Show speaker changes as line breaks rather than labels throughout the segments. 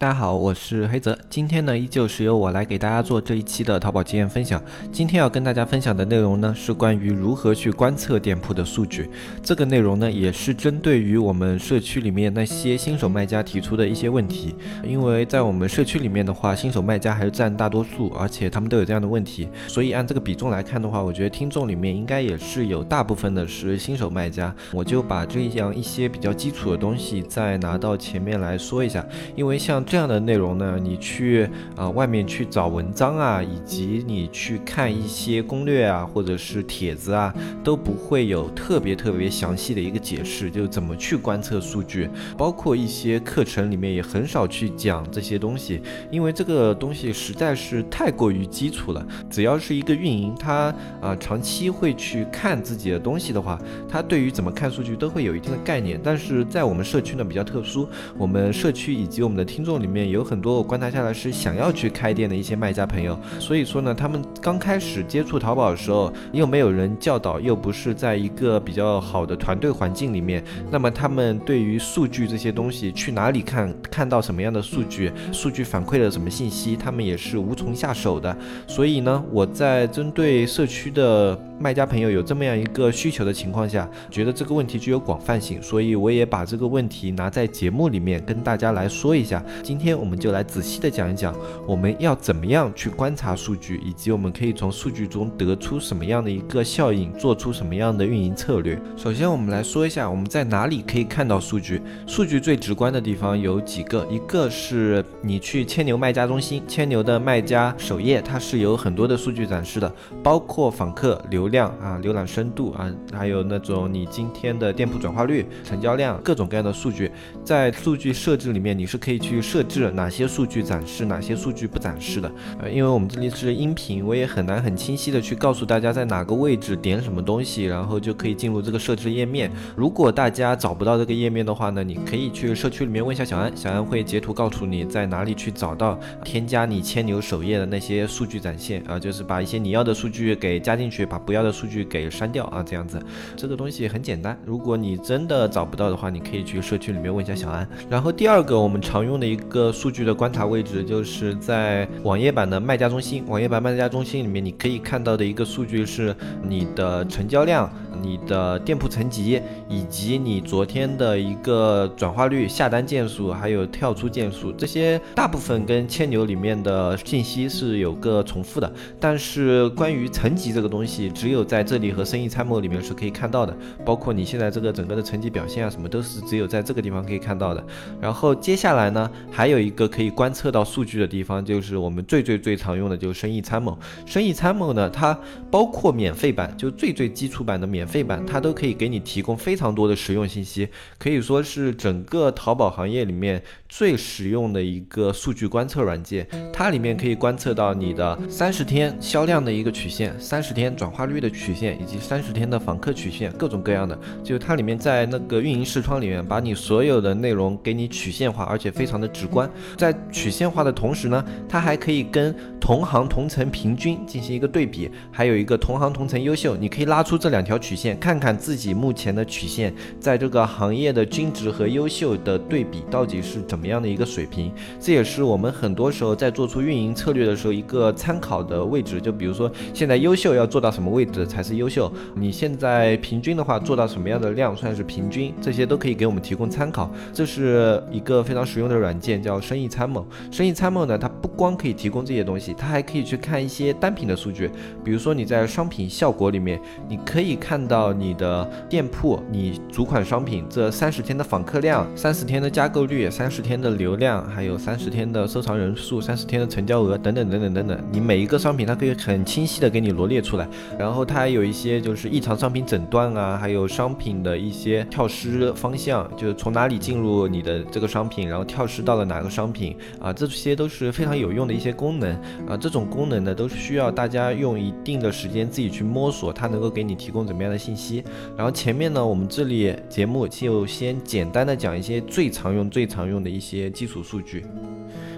大家好，我是黑泽。今天呢，依旧是由我来给大家做这一期的淘宝经验分享。今天要跟大家分享的内容呢，是关于如何去观测店铺的数据。这个内容呢，也是针对于我们社区里面那些新手卖家提出的一些问题。因为在我们社区里面的话，新手卖家还是占大多数，而且他们都有这样的问题。所以按这个比重来看的话，我觉得听众里面应该也是有大部分的是新手卖家。我就把这样一些比较基础的东西再拿到前面来说一下。因为像这样的内容呢，你去啊外面去找文章啊，以及你去看一些攻略啊，或者是帖子啊，都不会有特别特别详细的一个解释，就怎么去观测数据，包括一些课程里面也很少去讲这些东西，因为这个东西实在是太过于基础了。只要是一个运营，他啊长期会去看自己的东西的话，他对于怎么看数据都会有一定的概念。但是在我们社区呢比较特殊，我们社区以及我们的听众里面有。很多我观察下来是想要去开店的一些卖家朋友，所以说呢，他们刚开始接触淘宝的时候，又没有人教导，又不是在一个比较好的团队环境里面，那么他们对于数据这些东西，去哪里看，看到什么样的数据，数据反馈了什么信息，他们也是无从下手的。所以呢，我在针对社区的卖家朋友有这么样一个需求的情况下，觉得这个问题具有广泛性，所以我也把这个问题拿在节目里面跟大家来说一下。今天我们。就来仔细的讲一讲，我们要怎么样去观察数据，以及我们可以从数据中得出什么样的一个效应，做出什么样的运营策略。首先，我们来说一下我们在哪里可以看到数据。数据最直观的地方有几个，一个是你去千牛卖家中心，千牛的卖家首页，它是有很多的数据展示的，包括访客流量啊、浏览深度啊，还有那种你今天的店铺转化率、成交量，各种各样的数据。在数据设置里面，你是可以去设置。哪些数据展示，哪些数据不展示的？呃，因为我们这里是音频，我也很难很清晰的去告诉大家在哪个位置点什么东西，然后就可以进入这个设置页面。如果大家找不到这个页面的话呢，你可以去社区里面问一下小安，小安会截图告诉你在哪里去找到添加你千牛首页的那些数据展现啊，就是把一些你要的数据给加进去，把不要的数据给删掉啊，这样子。这个东西很简单，如果你真的找不到的话，你可以去社区里面问一下小安。然后第二个我们常用的一个。数据的观察位置就是在网页版的卖家中心，网页版卖家中心里面，你可以看到的一个数据是你的成交量。你的店铺层级以及你昨天的一个转化率、下单件数，还有跳出件数，这些大部分跟千牛里面的信息是有个重复的。但是关于层级这个东西，只有在这里和生意参谋里面是可以看到的。包括你现在这个整个的成绩表现啊，什么都是只有在这个地方可以看到的。然后接下来呢，还有一个可以观测到数据的地方，就是我们最最最常用的，就是生意参谋。生意参谋呢，它包括免费版，就最最基础版的免。费版它都可以给你提供非常多的实用信息，可以说是整个淘宝行业里面最实用的一个数据观测软件。它里面可以观测到你的三十天销量的一个曲线、三十天转化率的曲线，以及三十天的访客曲线，各种各样的。就它里面在那个运营视窗里面，把你所有的内容给你曲线化，而且非常的直观。在曲线化的同时呢，它还可以跟同行同城平均进行一个对比，还有一个同行同城优秀，你可以拉出这两条曲。线看看自己目前的曲线，在这个行业的均值和优秀的对比到底是怎么样的一个水平？这也是我们很多时候在做出运营策略的时候一个参考的位置。就比如说，现在优秀要做到什么位置才是优秀？你现在平均的话，做到什么样的量算是平均？这些都可以给我们提供参考。这是一个非常实用的软件，叫生意参谋。生意参谋呢，它不光可以提供这些东西，它还可以去看一些单品的数据。比如说你在商品效果里面，你可以看。到你的店铺，你主款商品这三十天的访客量、三十天的加购率、三十天的流量，还有三十天的收藏人数、三十天的成交额等等等等等等，你每一个商品它可以很清晰的给你罗列出来。然后它还有一些就是异常商品诊断啊，还有商品的一些跳失方向，就是从哪里进入你的这个商品，然后跳失到了哪个商品啊，这些都是非常有用的一些功能啊。这种功能呢，都是需要大家用一定的时间自己去摸索，它能够给你提供怎么样的。信息。然后前面呢，我们这里节目就先简单的讲一些最常用、最常用的一些基础数据。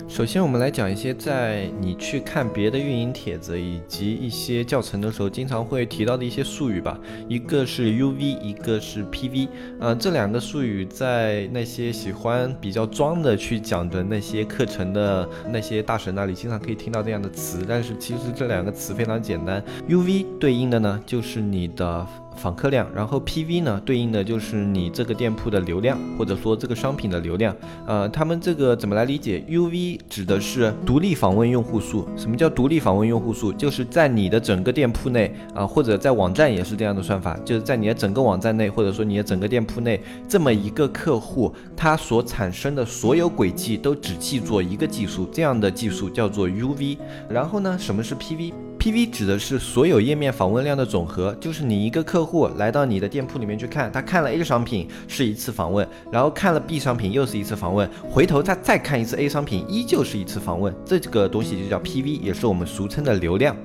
首先，我们来讲一些在你去看别的运营帖子以及一些教程的时候，经常会提到的一些术语吧。一个是 UV，一个是 PV。呃，这两个术语在那些喜欢比较装的去讲的那些课程的那些大神那里，经常可以听到这样的词。但是其实这两个词非常简单，UV 对应的呢就是你的。访客量，然后 PV 呢，对应的就是你这个店铺的流量，或者说这个商品的流量。呃，他们这个怎么来理解？UV 指的是独立访问用户数。什么叫独立访问用户数？就是在你的整个店铺内啊，或者在网站也是这样的算法，就是在你的整个网站内，或者说你的整个店铺内，这么一个客户，他所产生的所有轨迹都只记作一个技术，这样的技术叫做 UV。然后呢，什么是 PV？PV 指的是所有页面访问量的总和，就是你一个客户来到你的店铺里面去看，他看了 A 商品是一次访问，然后看了 B 商品又是一次访问，回头他再看一次 A 商品依旧是一次访问，这个东西就叫 PV，也是我们俗称的流量。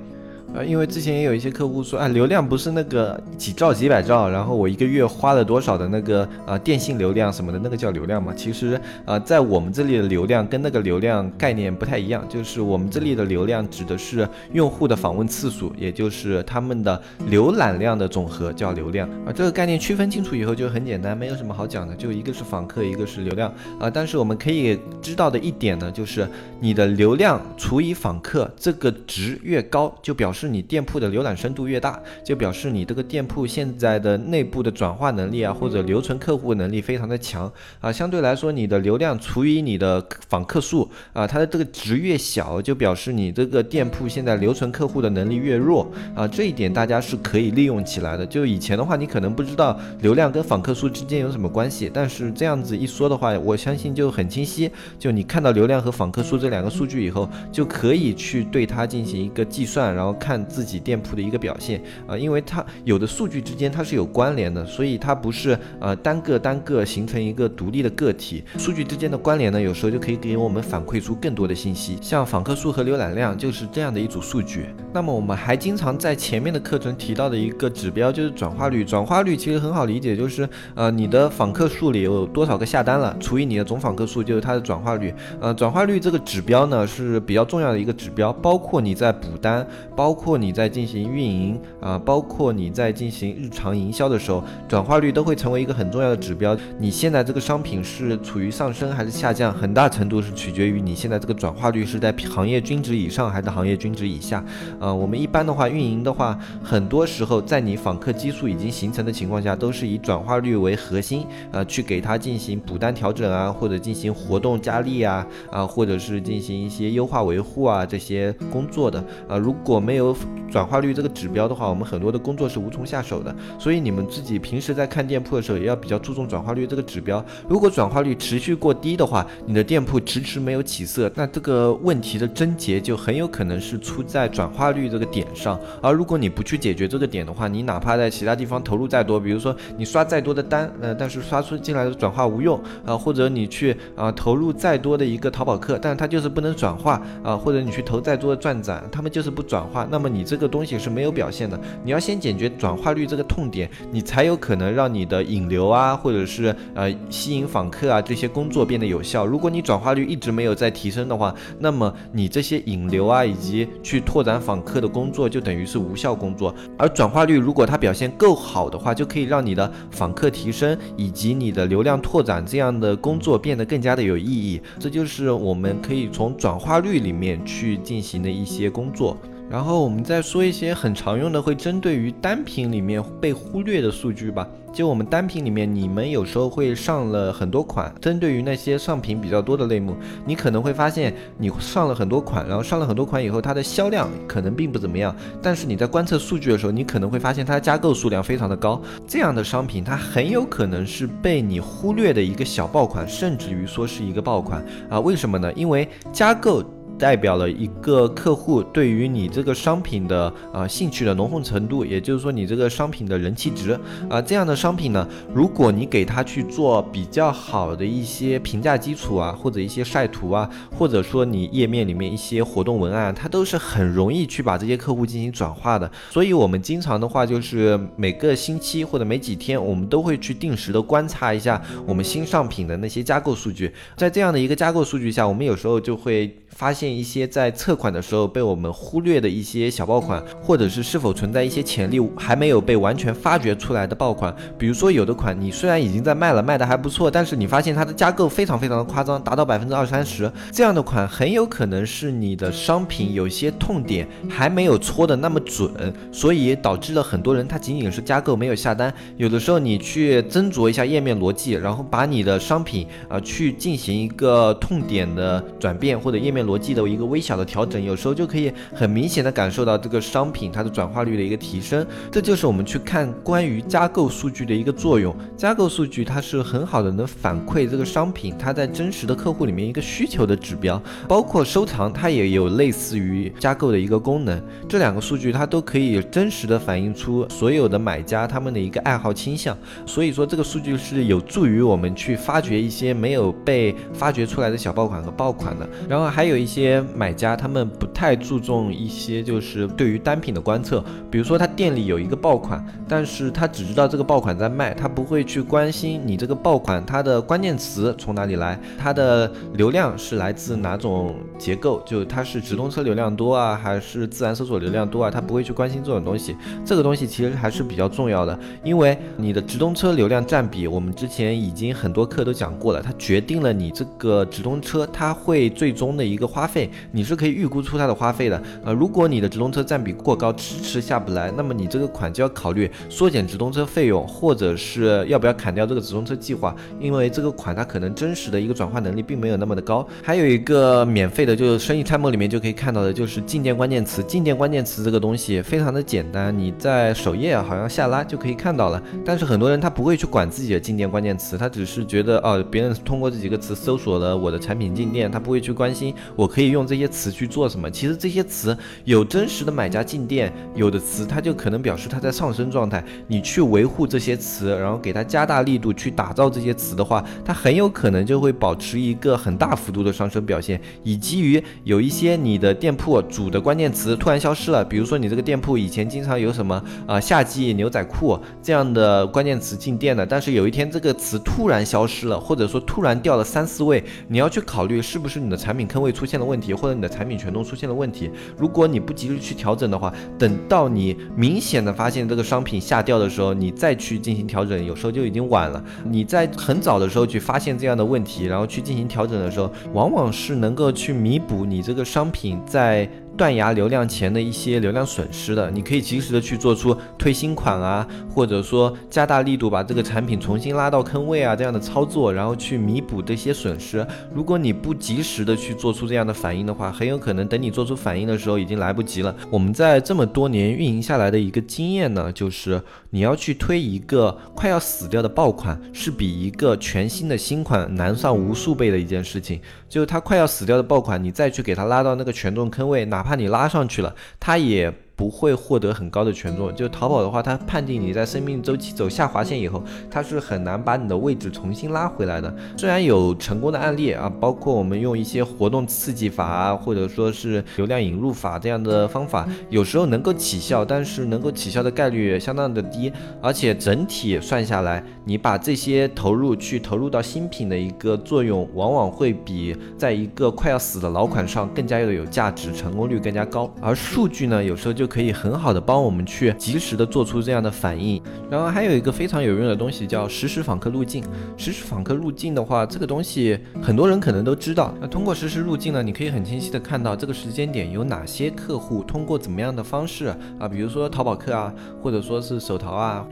呃，因为之前也有一些客户说，啊，流量不是那个几兆几百兆，然后我一个月花了多少的那个呃电信流量什么的，那个叫流量嘛？其实呃，在我们这里的流量跟那个流量概念不太一样，就是我们这里的流量指的是用户的访问次数，也就是他们的浏览量的总和叫流量啊。这个概念区分清楚以后就很简单，没有什么好讲的，就一个是访客，一个是流量啊。但是我们可以知道的一点呢，就是你的流量除以访客这个值越高，就表示。是你店铺的浏览深度越大，就表示你这个店铺现在的内部的转化能力啊，或者留存客户能力非常的强啊。相对来说，你的流量除以你的访客数啊，它的这个值越小，就表示你这个店铺现在留存客户的能力越弱啊。这一点大家是可以利用起来的。就以前的话，你可能不知道流量跟访客数之间有什么关系，但是这样子一说的话，我相信就很清晰。就你看到流量和访客数这两个数据以后，就可以去对它进行一个计算，然后。看自己店铺的一个表现啊，因为它有的数据之间它是有关联的，所以它不是呃单个单个形成一个独立的个体。数据之间的关联呢，有时候就可以给我们反馈出更多的信息。像访客数和浏览量就是这样的一组数据。那么我们还经常在前面的课程提到的一个指标就是转化率。转化率其实很好理解，就是呃你的访客数里有多少个下单了，除以你的总访客数就是它的转化率。呃，转化率这个指标呢是比较重要的一个指标，包括你在补单，包括你在进行运营啊，包括你在进行日常营销的时候，转化率都会成为一个很重要的指标。你现在这个商品是处于上升还是下降，很大程度是取决于你现在这个转化率是在行业均值以上还是行业均值以下。呃，我们一般的话，运营的话，很多时候在你访客基数已经形成的情况下，都是以转化率为核心，呃，去给它进行补单调整啊，或者进行活动加力啊，啊，或者是进行一些优化维护啊这些工作的。啊，如果没有转化率这个指标的话，我们很多的工作是无从下手的。所以你们自己平时在看店铺的时候，也要比较注重转化率这个指标。如果转化率持续过低的话，你的店铺迟迟没有起色，那这个问题的症结就很有可能是出在转化率这个点上。而如果你不去解决这个点的话，你哪怕在其他地方投入再多，比如说你刷再多的单，呃，但是刷出进来的转化无用啊，或者你去啊投入再多的一个淘宝客，但是它就是不能转化啊，或者你去投再多的钻展，他们就是不转化，那那么你这个东西是没有表现的，你要先解决转化率这个痛点，你才有可能让你的引流啊，或者是呃吸引访客啊这些工作变得有效。如果你转化率一直没有在提升的话，那么你这些引流啊以及去拓展访客的工作就等于是无效工作。而转化率如果它表现够好的话，就可以让你的访客提升以及你的流量拓展这样的工作变得更加的有意义。这就是我们可以从转化率里面去进行的一些工作。然后我们再说一些很常用的，会针对于单品里面被忽略的数据吧。就我们单品里面，你们有时候会上了很多款，针对于那些上品比较多的类目，你可能会发现你上了很多款，然后上了很多款以后，它的销量可能并不怎么样。但是你在观测数据的时候，你可能会发现它的加购数量非常的高。这样的商品，它很有可能是被你忽略的一个小爆款，甚至于说是一个爆款啊？为什么呢？因为加购。代表了一个客户对于你这个商品的啊兴趣的浓厚程度，也就是说你这个商品的人气值啊。这样的商品呢，如果你给他去做比较好的一些评价基础啊，或者一些晒图啊，或者说你页面里面一些活动文案，它都是很容易去把这些客户进行转化的。所以，我们经常的话就是每个星期或者每几天，我们都会去定时的观察一下我们新上品的那些加购数据。在这样的一个加购数据下，我们有时候就会发现一些在测款的时候被我们忽略的一些小爆款，或者是是否存在一些潜力还没有被完全发掘出来的爆款。比如说，有的款你虽然已经在卖了，卖的还不错，但是你发现它的加购非常非常的夸张，达到百分之二三十，这样的款很有可能是你的商品有些痛点还没有戳的那么准，所以导致了很多人他仅仅是加购没有下单。有的时候你去斟酌一下页面逻辑，然后把你的商品啊去进行一个痛点的转变或者页面逻辑的一个微小的调整，有时候就可以很明显的感受到这个商品它的转化率的一个提升。这就是我们去看关于加购数据的一个作用。加购数据它是很好的能反馈这个商品它在真实的客户里面一个需求的指标，包括收藏它也有类似于加购的一个功能。这两个数据它都可以真实的反映出所有的买家他们的一个爱好倾向。所以说这个数据是有助于我们去发掘一些没有被发掘出来的小爆款和爆款的。然后还有一些买家他们不太注重一些就是对于单品的观测，比如说他店里有一个爆款，但是他只知道这个爆款在卖，他不会去关心你这个爆款它的关键词从哪里来，它的流量是来自哪种结构，就它是直通车流量多啊，还是自然搜索流量多啊，他不会去关心这种东西。这个东西其实还是比较重要的，因为你的直通车流量占比，我们之前已经很多课都讲过了，它决定了你这个直通车它会最终的一个花费，你是可以预估出它的花费的。呃，如果你的直通车占比过高，迟迟下不来，那么你这个款就要考虑缩减直通车费用，或者是要不要砍掉这个直通车计划，因为这个款它可能真实的一个转化能力并没有那么的高。还有一个免费的，就是生意参谋里面就可以看到的，就是进店关键词。进店关键词这个东西非常的简单，你在首页好像下拉就可以看到了。但是很多人他不会去管自己的进店关键词，他只是觉得哦，别人通过这几个词搜索了我的产品进店，他不会去关心我可以用这些词去做什么。其实这些词有真实的买家进店，有的词它就可能表示它在上升状态。你去维护这些词，然后给它加大力度去打造这些词的话，它很有可能就会保持一个很大幅度的上升表现。以及于有一些你的店铺主的关键词突然消失了，比如说你这个店铺以前经常有什么啊夏季牛仔裤这样的关键词进店的，但是有一天这个词突然消失了，或者说突然掉了三四位，你要去考虑是不是你的产品坑位出现了问题，或者你的产品权重出现的问题。如果你不及时去调整的话，等到你明显的发现这个商品下掉的时候，你再去进行调整，有时候就已经晚了。你在很早的时候去发现这样的问题，然后去进行调整的时候，往往是能够去弥补你这个商品在。断崖流量前的一些流量损失的，你可以及时的去做出推新款啊，或者说加大力度把这个产品重新拉到坑位啊这样的操作，然后去弥补这些损失。如果你不及时的去做出这样的反应的话，很有可能等你做出反应的时候已经来不及了。我们在这么多年运营下来的一个经验呢，就是你要去推一个快要死掉的爆款，是比一个全新的新款难上无数倍的一件事情。就是它快要死掉的爆款，你再去给它拉到那个权重坑位，哪怕你拉上去了，他也。不会获得很高的权重。就淘宝的话，它判定你在生命周期走下滑线以后，它是很难把你的位置重新拉回来的。虽然有成功的案例啊，包括我们用一些活动刺激法啊，或者说是流量引入法这样的方法，有时候能够起效，但是能够起效的概率相当的低。而且整体算下来，你把这些投入去投入到新品的一个作用，往往会比在一个快要死的老款上更加要有价值，成功率更加高。而数据呢，有时候就可以很好的帮我们去及时的做出这样的反应，然后还有一个非常有用的东西叫实时访客路径。实时访客路径的话，这个东西很多人可能都知道。那通过实时路径呢，你可以很清晰的看到这个时间点有哪些客户通过怎么样的方式啊，比如说淘宝客啊，或者说是手淘啊。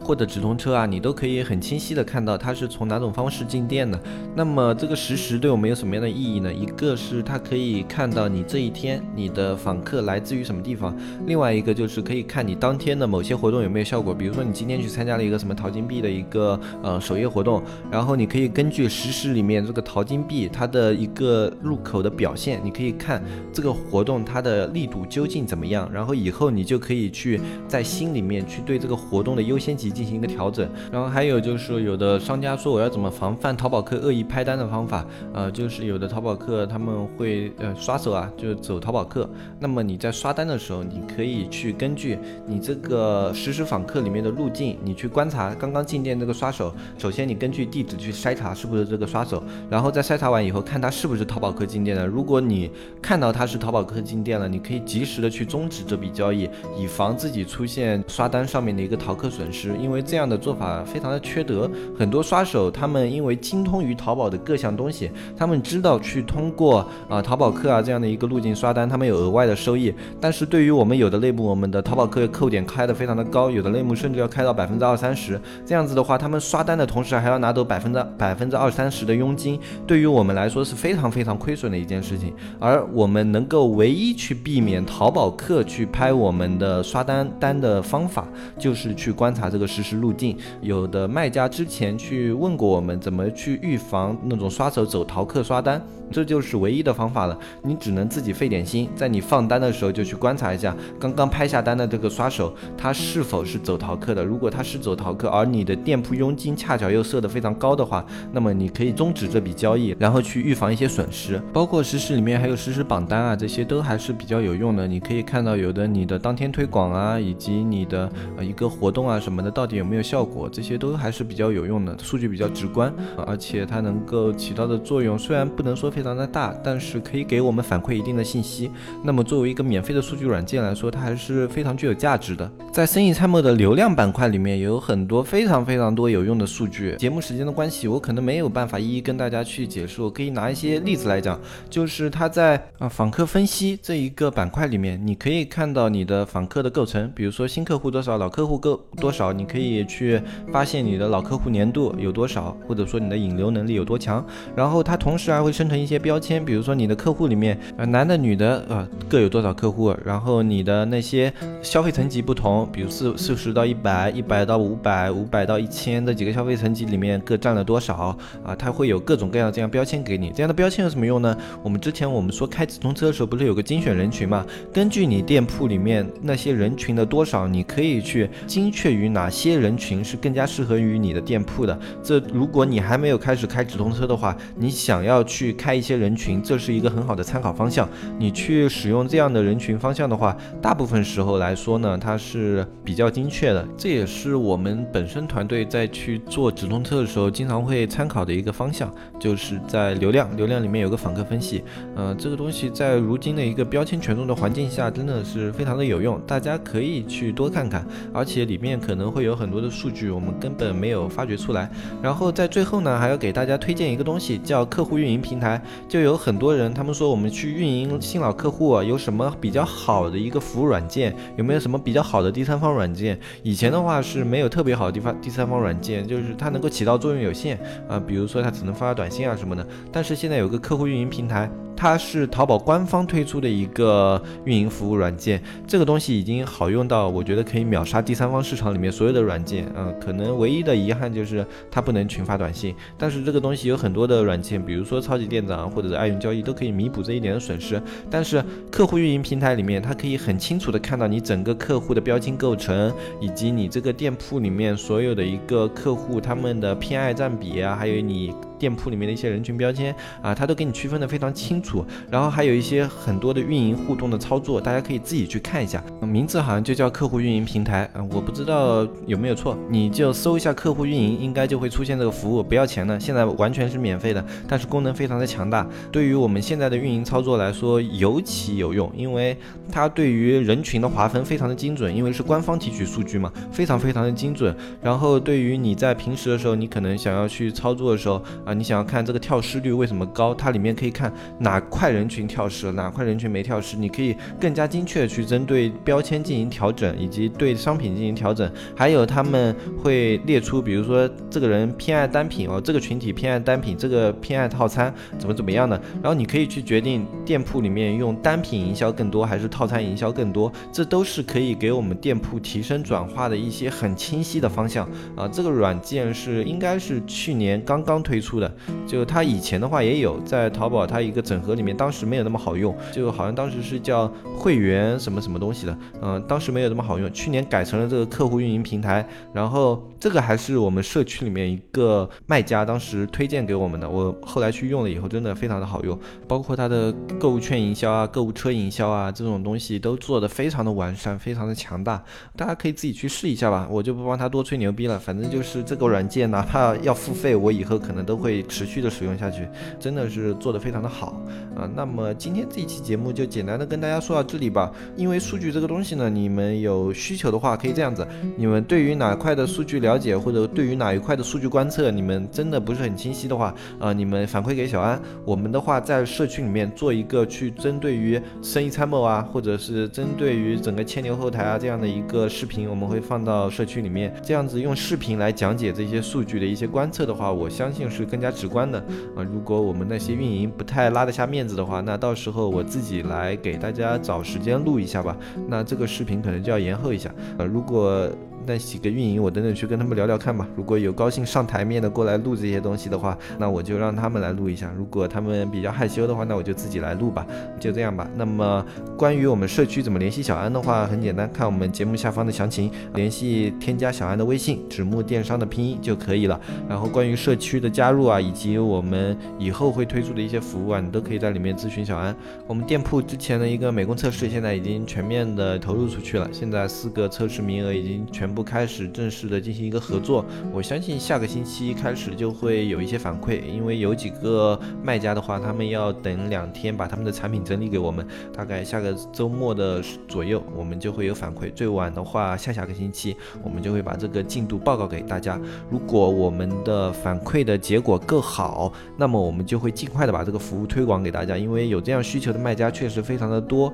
或者直通车啊，你都可以很清晰的看到它是从哪种方式进店的。那么这个实时对我们有什么样的意义呢？一个是它可以看到你这一天你的访客来自于什么地方，另外一个就是可以看你当天的某些活动有没有效果。比如说你今天去参加了一个什么淘金币的一个呃首页活动，然后你可以根据实时里面这个淘金币它的一个入口的表现，你可以看这个活动它的力度究竟怎么样，然后以后你就可以去在心里面去对这个活动的优先级进行一个调整。然后还有就是说，有的商家说我要怎么防范淘宝客恶意拍单的方法，呃，就是有的淘宝客他们会呃刷手啊，就走淘宝客。那么你在刷单的时候，你可以去根据你这个实时访客里面的路径，你去观察刚刚进店这个刷手。首先你根据地址去筛查是不是这个刷手，然后在筛查完以后看他是不是淘宝客进店的。如果你看到他是淘宝客进店了，你可以及时的去终止这笔交易，以防自己出现刷单上面的一个淘客损。是因为这样的做法非常的缺德，很多刷手他们因为精通于淘宝的各项东西，他们知道去通过啊淘宝客啊这样的一个路径刷单，他们有额外的收益。但是对于我们有的类目，我们的淘宝客扣点开的非常的高，有的类目甚至要开到百分之二三十。这样子的话，他们刷单的同时还要拿走百分之百分之二三十的佣金，对于我们来说是非常非常亏损的一件事情。而我们能够唯一去避免淘宝客去拍我们的刷单单的方法，就是去观察这个实时路径。有的卖家之前去问过我们，怎么去预防那种刷手走淘客刷单。这就是唯一的方法了，你只能自己费点心，在你放单的时候就去观察一下刚刚拍下单的这个刷手，他是否是走淘客的。如果他是走淘客，而你的店铺佣金恰巧又设得非常高的话，那么你可以终止这笔交易，然后去预防一些损失。包括实时里面还有实时榜单啊，这些都还是比较有用的。你可以看到有的你的当天推广啊，以及你的一个活动啊什么的，到底有没有效果，这些都还是比较有用的，数据比较直观，而且它能够起到的作用，虽然不能说非。非常的大，但是可以给我们反馈一定的信息。那么作为一个免费的数据软件来说，它还是非常具有价值的。在生意参谋的流量板块里面，有很多非常非常多有用的数据。节目时间的关系，我可能没有办法一一跟大家去解释。我可以拿一些例子来讲，就是它在啊访客分析这一个板块里面，你可以看到你的访客的构成，比如说新客户多少，老客户够多少，你可以去发现你的老客户粘度有多少，或者说你的引流能力有多强。然后它同时还会生成一些。些标签，比如说你的客户里面，呃，男的、女的，呃，各有多少客户？然后你的那些消费层级不同，比如四四十到一百，一百到五百，五百到一千的几个消费层级里面各占了多少？啊，它会有各种各样这样标签给你。这样的标签有什么用呢？我们之前我们说开直通车的时候，不是有个精选人群嘛？根据你店铺里面那些人群的多少，你可以去精确于哪些人群是更加适合于你的店铺的。这如果你还没有开始开直通车的话，你想要去开。一些人群，这是一个很好的参考方向。你去使用这样的人群方向的话，大部分时候来说呢，它是比较精确的。这也是我们本身团队在去做直通车的时候，经常会参考的一个方向，就是在流量，流量里面有个访客分析。嗯，这个东西在如今的一个标签权重的环境下，真的是非常的有用，大家可以去多看看。而且里面可能会有很多的数据，我们根本没有发掘出来。然后在最后呢，还要给大家推荐一个东西，叫客户运营平台。就有很多人，他们说我们去运营新老客户啊，有什么比较好的一个服务软件？有没有什么比较好的第三方软件？以前的话是没有特别好的地方，第三方软件就是它能够起到作用有限啊，比如说它只能发短信啊什么的。但是现在有个客户运营平台。它是淘宝官方推出的一个运营服务软件，这个东西已经好用到我觉得可以秒杀第三方市场里面所有的软件。嗯，可能唯一的遗憾就是它不能群发短信，但是这个东西有很多的软件，比如说超级店长或者是爱用交易都可以弥补这一点的损失。但是客户运营平台里面，它可以很清楚的看到你整个客户的标签构成，以及你这个店铺里面所有的一个客户他们的偏爱占比啊，还有你。店铺里面的一些人群标签啊，它都给你区分的非常清楚，然后还有一些很多的运营互动的操作，大家可以自己去看一下。名字好像就叫客户运营平台啊，我不知道有没有错，你就搜一下客户运营，应该就会出现这个服务，不要钱的，现在完全是免费的，但是功能非常的强大，对于我们现在的运营操作来说尤其有用，因为它对于人群的划分非常的精准，因为是官方提取数据嘛，非常非常的精准。然后对于你在平时的时候，你可能想要去操作的时候啊。你想要看这个跳失率为什么高？它里面可以看哪哪块人群跳失，哪块人群没跳失，你可以更加精确的去针对标签进行调整，以及对商品进行调整。还有他们会列出，比如说这个人偏爱单品哦，这个群体偏爱单品，这个偏爱套餐，怎么怎么样的。然后你可以去决定店铺里面用单品营销更多，还是套餐营销更多，这都是可以给我们店铺提升转化的一些很清晰的方向啊。这个软件是应该是去年刚刚推出的，就它以前的话也有在淘宝，它一个整合里面当时没有那么好用，就好像当时是叫会员什么什么东西的，嗯，当时没有那么好用。去年改成了这个客户运营平台，然后这个还是我们社区里面一个卖家当时推荐给我们的，我后来去用了以后真的非常的好用，包括它的购物券营销啊、购物车营销啊这种东西都做的非常的完善，非常的强大，大家可以自己去试一下吧，我就不帮他多吹牛逼了，反正就是这个软件哪怕要付费，我以后可能都会持续的使用下去，真的是做的非常的好啊。那么今天这一期节目就简单的跟大家说到这里吧，因为数据这个东西呢，你们有需求的话可以这样子，你们对于哪块的数据了了解，或者对于哪一块的数据观测，你们真的不是很清晰的话，啊，你们反馈给小安，我们的话在社区里面做一个去针对于生意参谋啊，或者是针对于整个牵牛后台啊这样的一个视频，我们会放到社区里面，这样子用视频来讲解这些数据的一些观测的话，我相信是更加直观的啊。如果我们那些运营不太拉得下面子的话，那到时候我自己来给大家找时间录一下吧，那这个视频可能就要延后一下，呃，如果。那几个运营，我等等去跟他们聊聊看吧。如果有高兴上台面的过来录这些东西的话，那我就让他们来录一下。如果他们比较害羞的话，那我就自己来录吧。就这样吧。那么关于我们社区怎么联系小安的话，很简单，看我们节目下方的详情，联系添加小安的微信“纸木电商”的拼音就可以了。然后关于社区的加入啊，以及我们以后会推出的一些服务啊，你都可以在里面咨询小安。我们店铺之前的一个美工测试现在已经全面的投入出去了，现在四个测试名额已经全。不开始正式的进行一个合作，我相信下个星期开始就会有一些反馈，因为有几个卖家的话，他们要等两天把他们的产品整理给我们，大概下个周末的左右，我们就会有反馈，最晚的话下下个星期，我们就会把这个进度报告给大家。如果我们的反馈的结果更好，那么我们就会尽快的把这个服务推广给大家，因为有这样需求的卖家确实非常的多。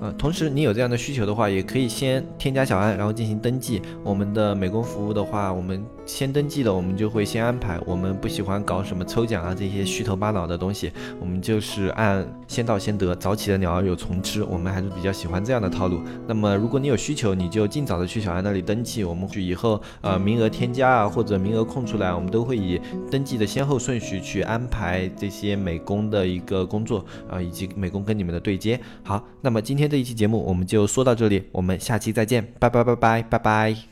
呃，同时你有这样的需求的话，也可以先添加小安，然后进行登记。我们的美工服务的话，我们。先登记的，我们就会先安排。我们不喜欢搞什么抽奖啊这些虚头巴脑的东西，我们就是按先到先得，早起的鸟儿有虫吃，我们还是比较喜欢这样的套路。那么如果你有需求，你就尽早的去小安那里登记，我们去以后呃名额添加啊或者名额空出来，我们都会以登记的先后顺序去安排这些美工的一个工作啊以及美工跟你们的对接。好，那么今天这一期节目我们就说到这里，我们下期再见，拜拜拜拜拜拜。